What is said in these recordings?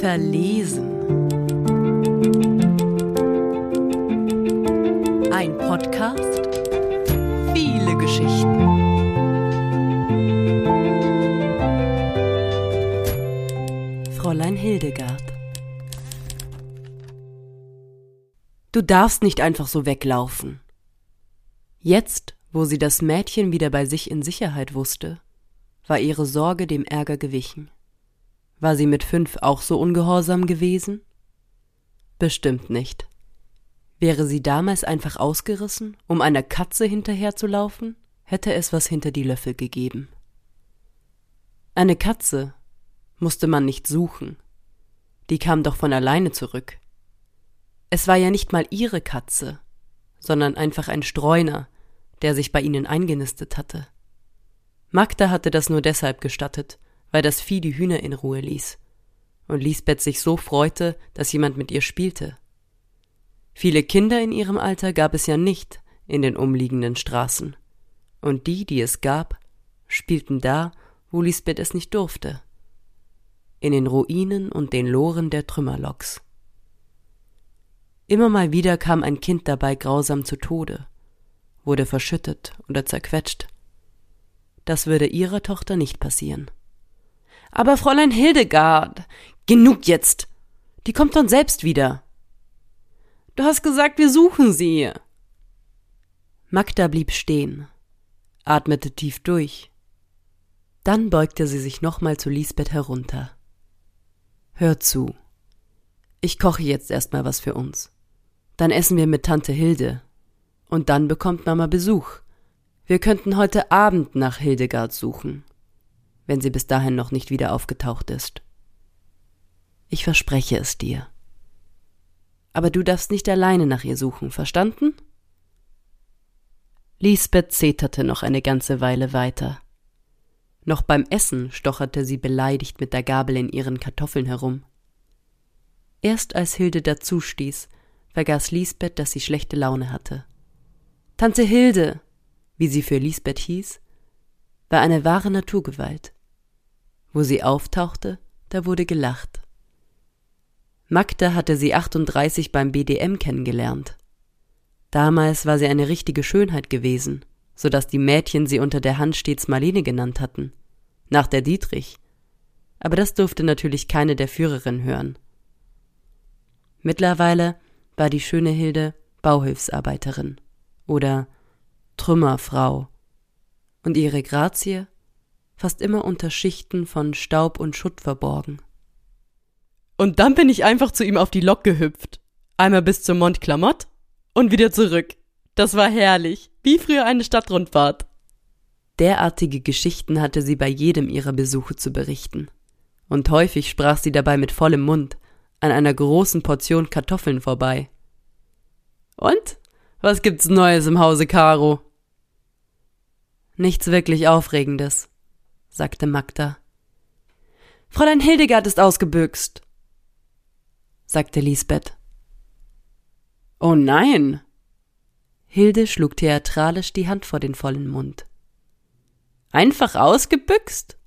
Verlesen. Ein Podcast. Viele Geschichten. Fräulein Hildegard. Du darfst nicht einfach so weglaufen. Jetzt, wo sie das Mädchen wieder bei sich in Sicherheit wusste, war ihre Sorge dem Ärger gewichen. War sie mit fünf auch so ungehorsam gewesen? Bestimmt nicht. Wäre sie damals einfach ausgerissen, um einer Katze hinterherzulaufen, hätte es was hinter die Löffel gegeben. Eine Katze musste man nicht suchen. Die kam doch von alleine zurück. Es war ja nicht mal ihre Katze, sondern einfach ein Streuner, der sich bei ihnen eingenistet hatte. Magda hatte das nur deshalb gestattet, weil das Vieh die Hühner in Ruhe ließ. Und Lisbeth sich so freute, dass jemand mit ihr spielte. Viele Kinder in ihrem Alter gab es ja nicht in den umliegenden Straßen. Und die, die es gab, spielten da, wo Lisbeth es nicht durfte. In den Ruinen und den Loren der Trümmerloks. Immer mal wieder kam ein Kind dabei grausam zu Tode, wurde verschüttet oder zerquetscht. Das würde ihrer Tochter nicht passieren. Aber Fräulein Hildegard, genug jetzt. Die kommt dann selbst wieder. Du hast gesagt, wir suchen sie. Magda blieb stehen, atmete tief durch. Dann beugte sie sich nochmal zu Lisbeth herunter. Hör zu. Ich koche jetzt erstmal was für uns. Dann essen wir mit Tante Hilde. Und dann bekommt Mama Besuch. Wir könnten heute Abend nach Hildegard suchen, wenn sie bis dahin noch nicht wieder aufgetaucht ist. Ich verspreche es dir. Aber du darfst nicht alleine nach ihr suchen, verstanden? Lisbeth zeterte noch eine ganze Weile weiter. Noch beim Essen stocherte sie beleidigt mit der Gabel in ihren Kartoffeln herum. Erst als Hilde dazustieß, vergaß Lisbeth, dass sie schlechte Laune hatte. Tante Hilde, wie sie für Lisbeth hieß, war eine wahre Naturgewalt. Wo sie auftauchte, da wurde gelacht. Magda hatte sie 38 beim BDM kennengelernt. Damals war sie eine richtige Schönheit gewesen, so dass die Mädchen sie unter der Hand stets Marlene genannt hatten, nach der Dietrich. Aber das durfte natürlich keine der Führerinnen hören. Mittlerweile war die schöne Hilde Bauhilfsarbeiterin oder Trümmerfrau und ihre Grazie fast immer unter Schichten von Staub und Schutt verborgen. Und dann bin ich einfach zu ihm auf die Lok gehüpft. Einmal bis zum Mont Clamott und wieder zurück. Das war herrlich, wie früher eine Stadtrundfahrt. Derartige Geschichten hatte sie bei jedem ihrer Besuche zu berichten. Und häufig sprach sie dabei mit vollem Mund, an einer großen Portion Kartoffeln vorbei. Und? Was gibt's Neues im Hause Caro? Nichts wirklich Aufregendes, sagte Magda. Fräulein Hildegard ist ausgebüxt, sagte Lisbeth. Oh nein! Hilde schlug theatralisch die Hand vor den vollen Mund. Einfach ausgebüxt?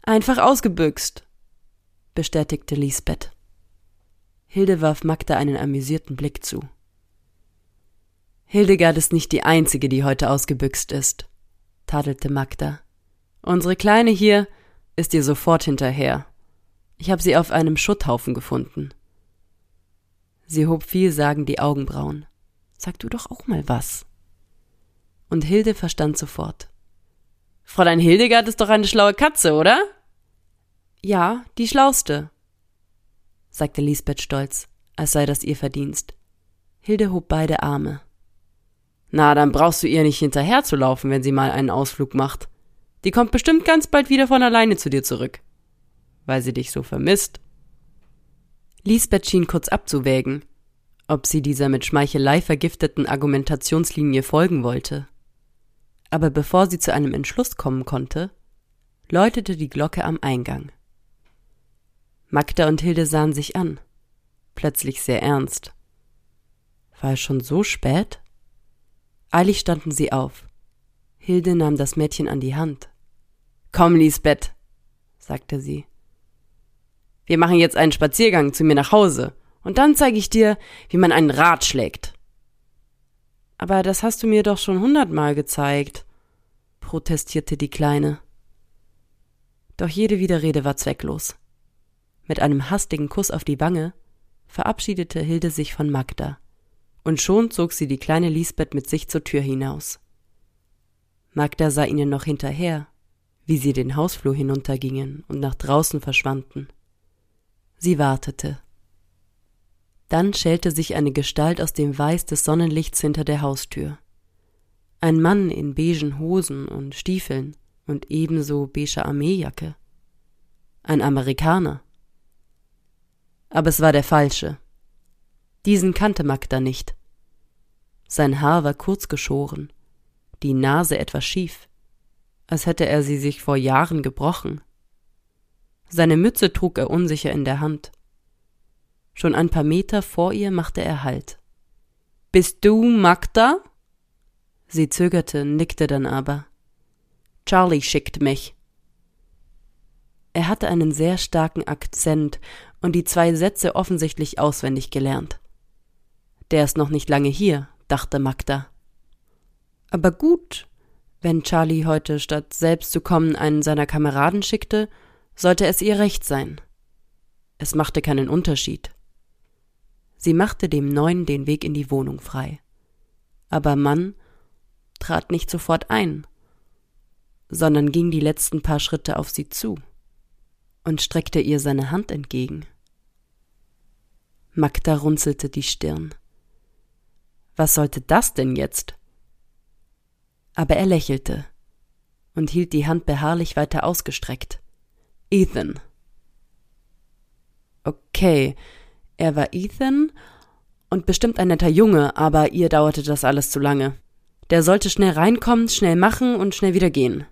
Einfach ausgebüxt, bestätigte Lisbeth. Hilde warf Magda einen amüsierten Blick zu. Hildegard ist nicht die einzige, die heute ausgebüxt ist, tadelte Magda. Unsere Kleine hier ist ihr sofort hinterher. Ich habe sie auf einem Schutthaufen gefunden. Sie hob vielsagend die Augenbrauen. Sag du doch auch mal was. Und Hilde verstand sofort. Fräulein Hildegard ist doch eine schlaue Katze, oder? Ja, die schlauste, sagte Lisbeth stolz, als sei das ihr Verdienst. Hilde hob beide Arme. Na, dann brauchst du ihr nicht hinterherzulaufen, wenn sie mal einen Ausflug macht. Die kommt bestimmt ganz bald wieder von alleine zu dir zurück. Weil sie dich so vermisst. Lisbeth schien kurz abzuwägen, ob sie dieser mit Schmeichelei vergifteten Argumentationslinie folgen wollte. Aber bevor sie zu einem Entschluss kommen konnte, läutete die Glocke am Eingang. Magda und Hilde sahen sich an, plötzlich sehr ernst. War es schon so spät? Eilig standen sie auf. Hilde nahm das Mädchen an die Hand. Komm, Lisbeth, sagte sie. Wir machen jetzt einen Spaziergang zu mir nach Hause, und dann zeige ich dir, wie man einen Rad schlägt. Aber das hast du mir doch schon hundertmal gezeigt, protestierte die Kleine. Doch jede Widerrede war zwecklos. Mit einem hastigen Kuss auf die Wange verabschiedete Hilde sich von Magda, und schon zog sie die kleine Lisbeth mit sich zur Tür hinaus. Magda sah ihnen noch hinterher, wie sie den Hausflur hinuntergingen und nach draußen verschwanden. Sie wartete. Dann schälte sich eine Gestalt aus dem Weiß des Sonnenlichts hinter der Haustür. Ein Mann in beigen Hosen und Stiefeln und ebenso beiger Armeejacke. Ein Amerikaner. Aber es war der falsche. Diesen kannte Magda nicht. Sein Haar war kurz geschoren, die Nase etwas schief, als hätte er sie sich vor Jahren gebrochen. Seine Mütze trug er unsicher in der Hand. Schon ein paar Meter vor ihr machte er Halt. Bist du Magda? Sie zögerte, nickte dann aber. Charlie schickt mich. Er hatte einen sehr starken Akzent und die zwei Sätze offensichtlich auswendig gelernt. Der ist noch nicht lange hier, dachte Magda. Aber gut, wenn Charlie heute statt selbst zu kommen einen seiner Kameraden schickte, sollte es ihr recht sein. Es machte keinen Unterschied. Sie machte dem Neuen den Weg in die Wohnung frei. Aber Mann trat nicht sofort ein, sondern ging die letzten paar Schritte auf sie zu und streckte ihr seine Hand entgegen. Magda runzelte die Stirn. Was sollte das denn jetzt? Aber er lächelte und hielt die Hand beharrlich weiter ausgestreckt. Ethan. Okay, er war Ethan und bestimmt ein netter Junge, aber ihr dauerte das alles zu lange. Der sollte schnell reinkommen, schnell machen und schnell wieder gehen,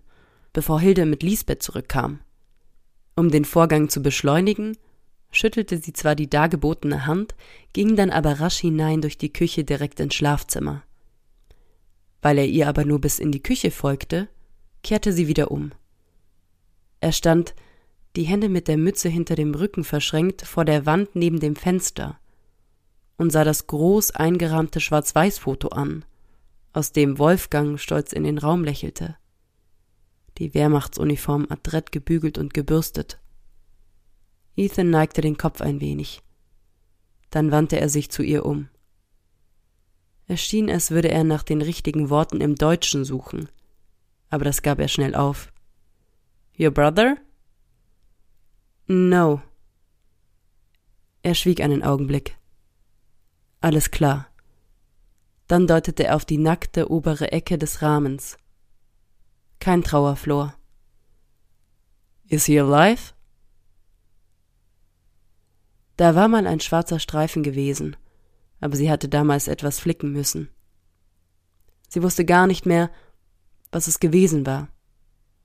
bevor Hilde mit Lisbeth zurückkam. Um den Vorgang zu beschleunigen, schüttelte sie zwar die dargebotene Hand, ging dann aber rasch hinein durch die Küche direkt ins Schlafzimmer. Weil er ihr aber nur bis in die Küche folgte, kehrte sie wieder um. Er stand die Hände mit der Mütze hinter dem Rücken verschränkt, vor der Wand neben dem Fenster und sah das groß eingerahmte Schwarz-Weiß-Foto an, aus dem Wolfgang stolz in den Raum lächelte. Die Wehrmachtsuniform adrett gebügelt und gebürstet. Ethan neigte den Kopf ein wenig. Dann wandte er sich zu ihr um. Es schien, als würde er nach den richtigen Worten im Deutschen suchen, aber das gab er schnell auf. Your brother? No. Er schwieg einen Augenblick. Alles klar. Dann deutete er auf die nackte obere Ecke des Rahmens. Kein Trauerflor. Is he alive? Da war mal ein schwarzer Streifen gewesen, aber sie hatte damals etwas flicken müssen. Sie wusste gar nicht mehr, was es gewesen war.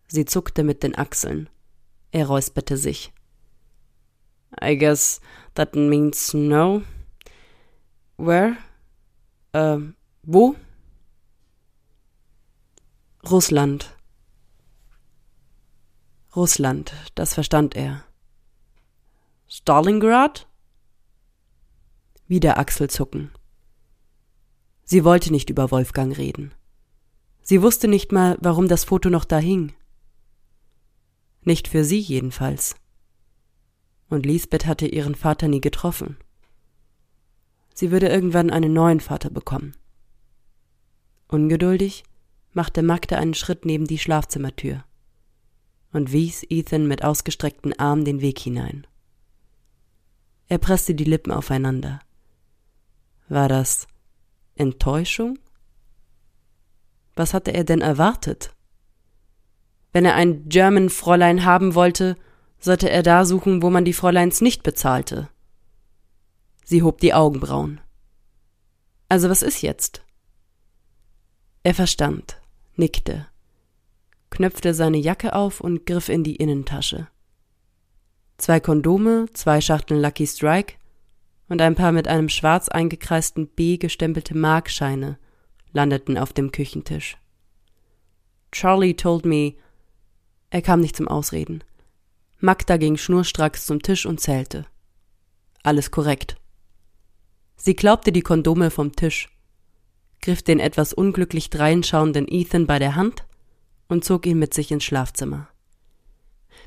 Sie zuckte mit den Achseln. Er räusperte sich. I guess that means no. Where? Äh, wo? Russland. Russland, das verstand er. Stalingrad? Wieder Achselzucken. Sie wollte nicht über Wolfgang reden. Sie wusste nicht mal, warum das Foto noch da hing. Nicht für sie jedenfalls und Lisbeth hatte ihren Vater nie getroffen. Sie würde irgendwann einen neuen Vater bekommen. Ungeduldig machte Magda einen Schritt neben die Schlafzimmertür und wies Ethan mit ausgestreckten Armen den Weg hinein. Er presste die Lippen aufeinander. War das Enttäuschung? Was hatte er denn erwartet? Wenn er ein German Fräulein haben wollte, sollte er da suchen, wo man die Fräuleins nicht bezahlte. Sie hob die Augenbrauen. Also was ist jetzt? Er verstand, nickte, knöpfte seine Jacke auf und griff in die Innentasche. Zwei Kondome, zwei Schachteln Lucky Strike und ein paar mit einem schwarz eingekreisten B gestempelte Markscheine landeten auf dem Küchentisch. Charlie told me. Er kam nicht zum Ausreden. Magda ging schnurstracks zum Tisch und zählte. Alles korrekt. Sie klaubte die Kondome vom Tisch, griff den etwas unglücklich dreinschauenden Ethan bei der Hand und zog ihn mit sich ins Schlafzimmer.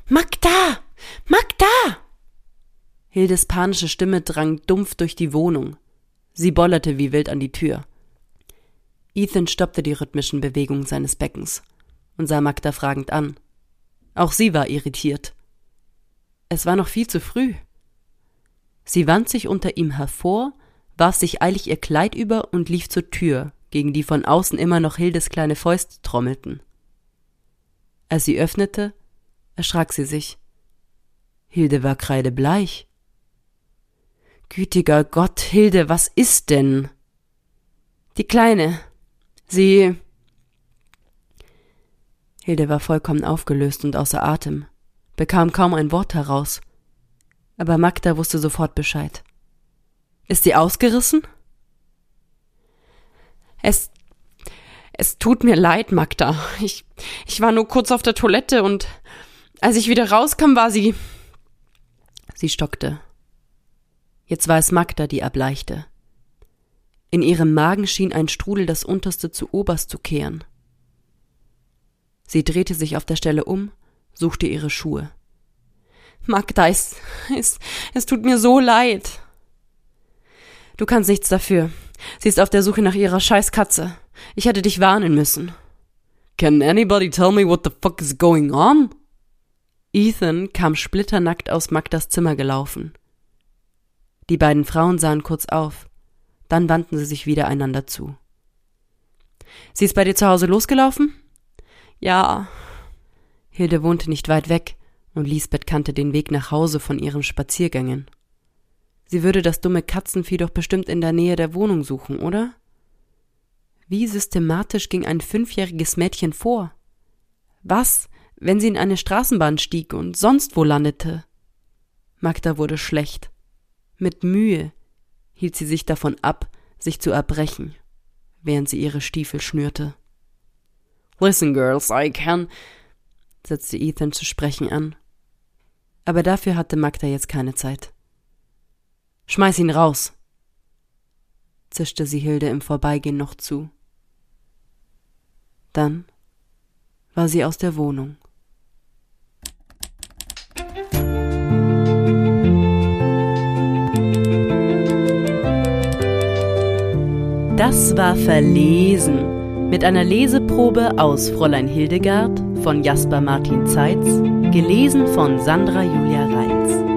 Magda! Magda! Hildes panische Stimme drang dumpf durch die Wohnung. Sie bollerte wie wild an die Tür. Ethan stoppte die rhythmischen Bewegungen seines Beckens und sah Magda fragend an. Auch sie war irritiert. Es war noch viel zu früh. Sie wand sich unter ihm hervor, warf sich eilig ihr Kleid über und lief zur Tür, gegen die von außen immer noch Hildes kleine Fäuste trommelten. Als sie öffnete, erschrak sie sich. Hilde war kreidebleich. Gütiger Gott, Hilde, was ist denn? Die Kleine. Sie. Hilde war vollkommen aufgelöst und außer Atem, bekam kaum ein Wort heraus. Aber Magda wusste sofort Bescheid. Ist sie ausgerissen? Es. Es tut mir leid, Magda. Ich, ich war nur kurz auf der Toilette und als ich wieder rauskam, war sie. Sie stockte. Jetzt war es Magda, die erbleichte. In ihrem Magen schien ein Strudel das unterste zu oberst zu kehren. Sie drehte sich auf der Stelle um, suchte ihre Schuhe. Magda, es, es, es tut mir so leid. Du kannst nichts dafür. Sie ist auf der Suche nach ihrer Scheißkatze. Ich hätte dich warnen müssen. Can anybody tell me what the fuck is going on? Ethan kam splitternackt aus Magdas Zimmer gelaufen. Die beiden Frauen sahen kurz auf, dann wandten sie sich wieder einander zu. Sie ist bei dir zu Hause losgelaufen? Ja. Hilde wohnte nicht weit weg, und Lisbeth kannte den Weg nach Hause von ihren Spaziergängen. Sie würde das dumme Katzenvieh doch bestimmt in der Nähe der Wohnung suchen, oder? Wie systematisch ging ein fünfjähriges Mädchen vor? Was, wenn sie in eine Straßenbahn stieg und sonst wo landete? Magda wurde schlecht. Mit Mühe hielt sie sich davon ab, sich zu erbrechen, während sie ihre Stiefel schnürte. Listen, girls, I can, setzte Ethan zu sprechen an. Aber dafür hatte Magda jetzt keine Zeit. Schmeiß ihn raus, zischte sie Hilde im Vorbeigehen noch zu. Dann war sie aus der Wohnung. Das war Verlesen mit einer Leseprobe aus Fräulein Hildegard von Jasper Martin Zeitz, gelesen von Sandra Julia Reitz.